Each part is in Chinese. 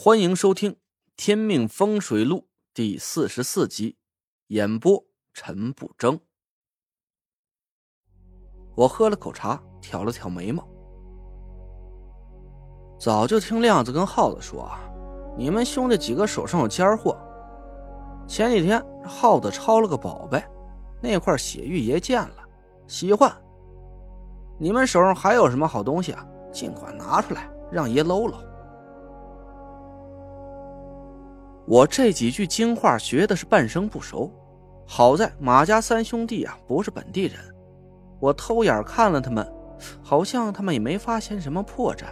欢迎收听《天命风水录》第四十四集，演播陈不争。我喝了口茶，挑了挑眉毛。早就听亮子跟耗子说啊，你们兄弟几个手上有尖货。前几天耗子抄了个宝贝，那块血玉爷见了，喜欢。你们手上还有什么好东西啊？尽管拿出来，让爷搂搂。我这几句京话学的是半生不熟，好在马家三兄弟啊不是本地人，我偷眼看了他们，好像他们也没发现什么破绽。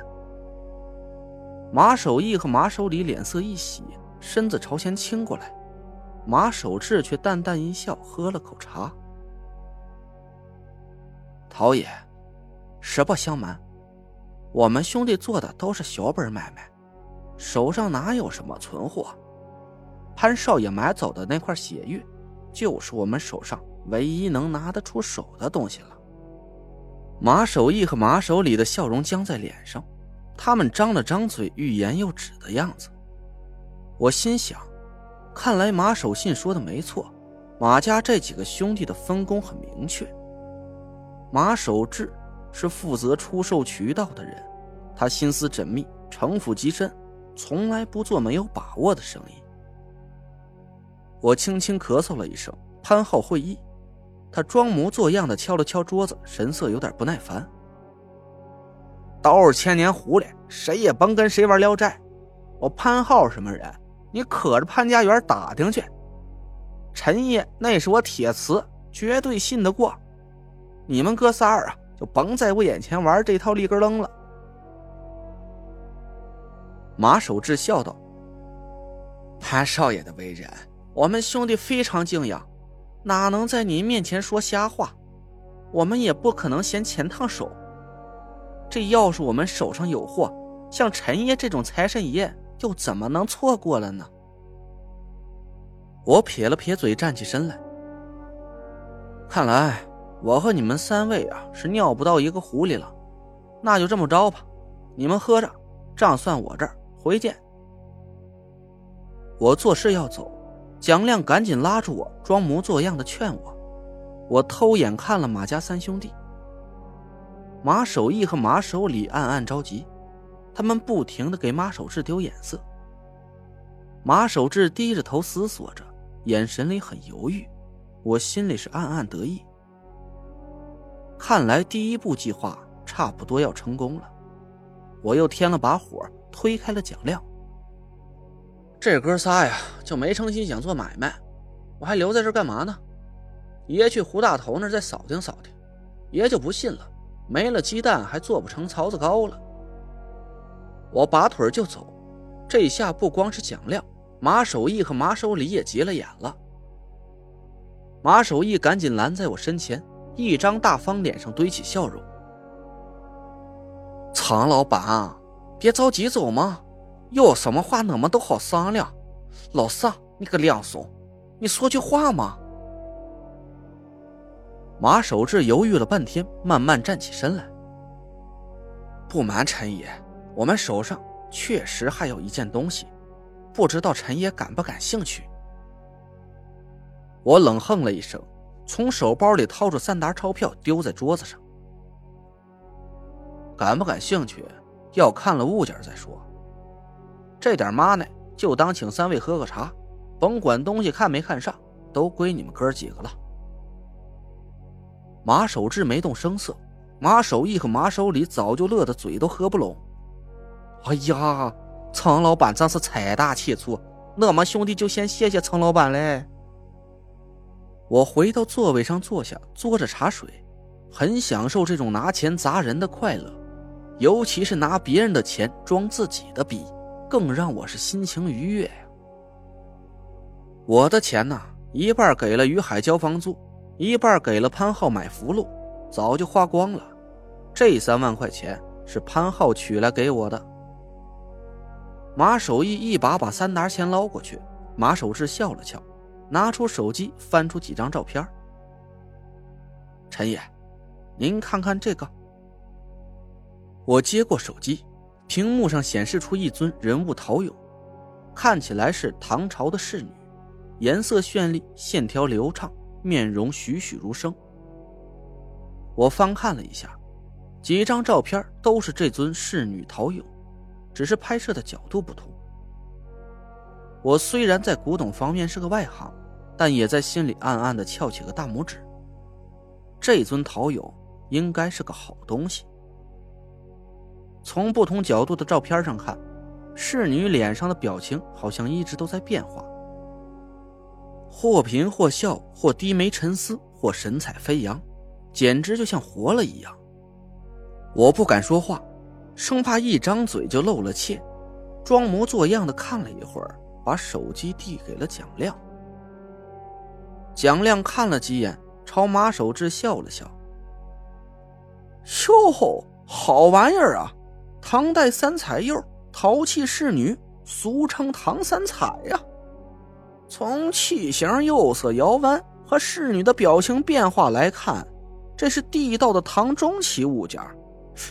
马守义和马守礼脸色一喜，身子朝前倾过来，马守志却淡淡一笑，喝了口茶。陶爷，实不相瞒，我们兄弟做的都是小本买卖，手上哪有什么存货。潘少爷买走的那块血玉，就是我们手上唯一能拿得出手的东西了。马守义和马守礼的笑容僵在脸上，他们张了张嘴，欲言又止的样子。我心想，看来马守信说的没错，马家这几个兄弟的分工很明确。马守志是负责出售渠道的人，他心思缜密，城府极深，从来不做没有把握的生意。我轻轻咳嗽了一声，潘浩会意。他装模作样的敲了敲桌子，神色有点不耐烦。都是千年狐狸，谁也甭跟谁玩聊斋。我潘浩什么人？你可着潘家园打听去。陈爷那是我铁瓷，绝对信得过。你们哥仨儿啊，就甭在我眼前玩这套立根楞了。马守志笑道：“潘少爷的为人。”我们兄弟非常敬仰，哪能在您面前说瞎话？我们也不可能嫌钱烫手。这要是我们手上有货，像陈爷这种财神爷，又怎么能错过了呢？我撇了撇嘴，站起身来。看来我和你们三位啊，是尿不到一个壶里了。那就这么着吧，你们喝着，账算我这儿。回见。我做事要走。蒋亮赶紧拉住我，装模作样的劝我。我偷眼看了马家三兄弟，马守义和马守礼暗暗着急，他们不停的给马守志丢眼色。马守志低着头思索着，眼神里很犹豫，我心里是暗暗得意。看来第一步计划差不多要成功了。我又添了把火，推开了蒋亮。这哥仨呀，就没诚心想做买卖，我还留在这干嘛呢？爷去胡大头那儿再扫听扫听，爷就不信了，没了鸡蛋还做不成槽子糕了。我拔腿就走，这下不光是蒋亮、马守义和马守礼也急了眼了。马守义赶紧拦在我身前，一张大方脸上堆起笑容：“苍老板，别着急走嘛。”有什么话，我们都好商量。老三，你个两怂，你说句话嘛！马守志犹豫了半天，慢慢站起身来。不瞒陈爷，我们手上确实还有一件东西，不知道陈爷感不感兴趣？我冷哼了一声，从手包里掏出三沓钞票，丢在桌子上。感不感兴趣，要看了物件再说。这点妈呢，就当请三位喝个茶，甭管东西看没看上，都归你们哥几个了。马守志没动声色，马守义和马守礼早就乐得嘴都合不拢。哎呀，苍老板真是财大气粗，我们兄弟就先谢谢苍老板嘞。我回到座位上坐下，嘬着茶水，很享受这种拿钱砸人的快乐，尤其是拿别人的钱装自己的逼。更让我是心情愉悦呀！我的钱呢，一半给了于海交房租，一半给了潘浩买符箓，早就花光了。这三万块钱是潘浩取来给我的。马守义一把把三沓钱捞过去，马守志笑了笑，拿出手机翻出几张照片。陈爷，您看看这个。我接过手机。屏幕上显示出一尊人物陶俑，看起来是唐朝的仕女，颜色绚丽，线条流畅，面容栩栩如生。我翻看了一下，几张照片都是这尊仕女陶俑，只是拍摄的角度不同。我虽然在古董方面是个外行，但也在心里暗暗的翘起个大拇指。这尊陶俑应该是个好东西。从不同角度的照片上看。侍女脸上的表情好像一直都在变化，或贫或笑，或低眉沉思，或神采飞扬，简直就像活了一样。我不敢说话，生怕一张嘴就露了怯，装模作样的看了一会儿，把手机递给了蒋亮。蒋亮看了几眼，朝马守志笑了笑：“哟吼，好玩意儿啊，唐代三彩釉。”陶器仕女，俗称唐三彩呀。从器型、釉色、窑纹和仕女的表情变化来看，这是地道的唐中期物件。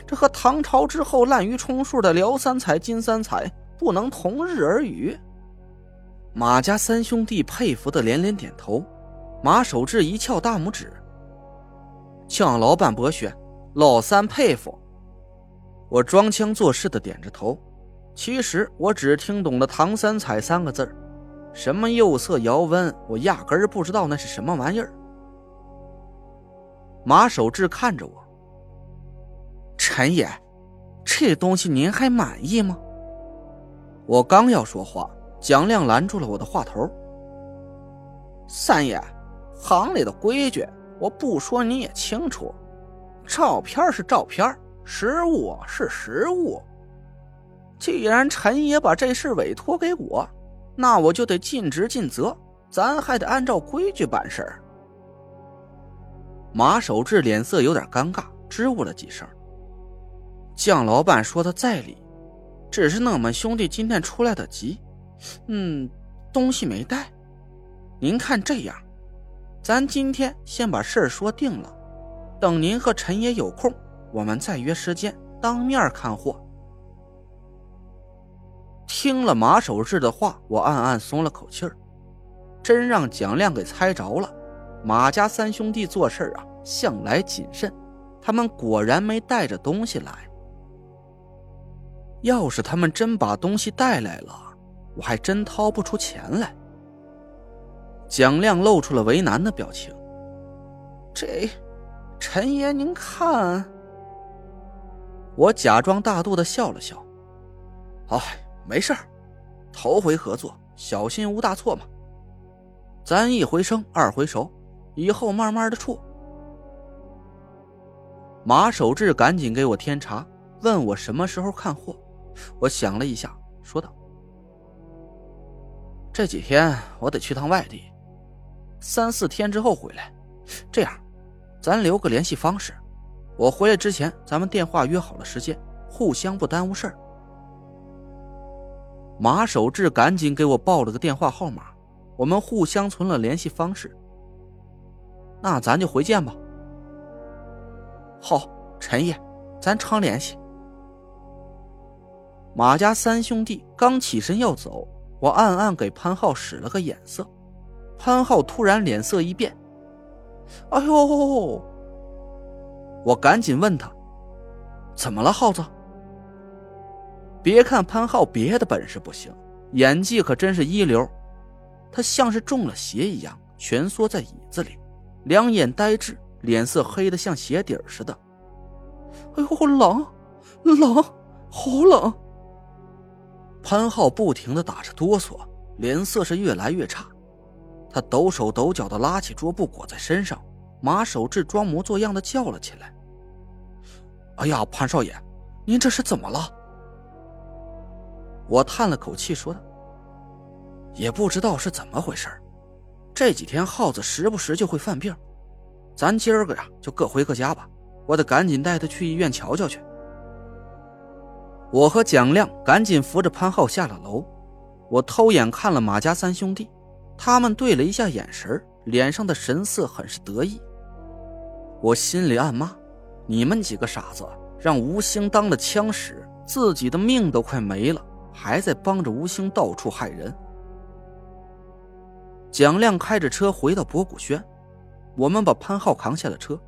这和唐朝之后滥竽充数的辽三彩、金三彩不能同日而语。马家三兄弟佩服的连连点头，马守志一翘大拇指：“蒋老板博学，老三佩服。”我装腔作势的点着头。其实我只听懂了“唐三彩”三个字什么釉色、窑温，我压根儿不知道那是什么玩意儿。马守志看着我，陈爷，这东西您还满意吗？我刚要说话，蒋亮拦住了我的话头。三爷，行里的规矩，我不说你也清楚，照片是照片，实物是实物。既然陈爷把这事委托给我，那我就得尽职尽责，咱还得按照规矩办事儿。马守志脸色有点尴尬，支吾了几声。姜老板说的在理，只是那我们兄弟今天出来的急，嗯，东西没带。您看这样，咱今天先把事儿说定了，等您和陈爷有空，我们再约时间当面看货。听了马守志的话，我暗暗松了口气儿，真让蒋亮给猜着了。马家三兄弟做事啊，向来谨慎，他们果然没带着东西来。要是他们真把东西带来了，我还真掏不出钱来。蒋亮露出了为难的表情。这，陈爷您看。我假装大度的笑了笑，哎。没事头回合作，小心无大错嘛。咱一回生，二回熟，以后慢慢的处。马守志赶紧给我添茶，问我什么时候看货。我想了一下，说道：“这几天我得去趟外地，三四天之后回来。这样，咱留个联系方式，我回来之前，咱们电话约好了时间，互相不耽误事儿。”马守志赶紧给我报了个电话号码，我们互相存了联系方式。那咱就回见吧。好，陈爷，咱常联系。马家三兄弟刚起身要走，我暗暗给潘浩使了个眼色。潘浩突然脸色一变，哎呦！我赶紧问他，怎么了，耗子？别看潘浩别的本事不行，演技可真是一流。他像是中了邪一样，蜷缩在椅子里，两眼呆滞，脸色黑的像鞋底似的。哎呦，冷，冷，好冷！潘浩不停的打着哆嗦，脸色是越来越差。他抖手抖脚的拉起桌布裹在身上。马守志装模作样的叫了起来：“哎呀，潘少爷，您这是怎么了？”我叹了口气，说道：“也不知道是怎么回事这几天耗子时不时就会犯病，咱今儿个呀就各回各家吧。我得赶紧带他去医院瞧瞧去。”我和蒋亮赶紧扶着潘浩下了楼。我偷眼看了马家三兄弟，他们对了一下眼神，脸上的神色很是得意。我心里暗骂：“你们几个傻子，让吴兴当了枪使，自己的命都快没了。”还在帮着吴兴到处害人。蒋亮开着车回到博古轩，我们把潘浩扛下了车，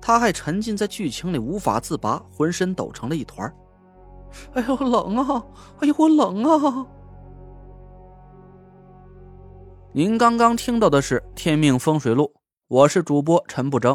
他还沉浸在剧情里无法自拔，浑身抖成了一团。哎呦，冷啊！哎呦，我冷啊！您刚刚听到的是《天命风水录》，我是主播陈不争。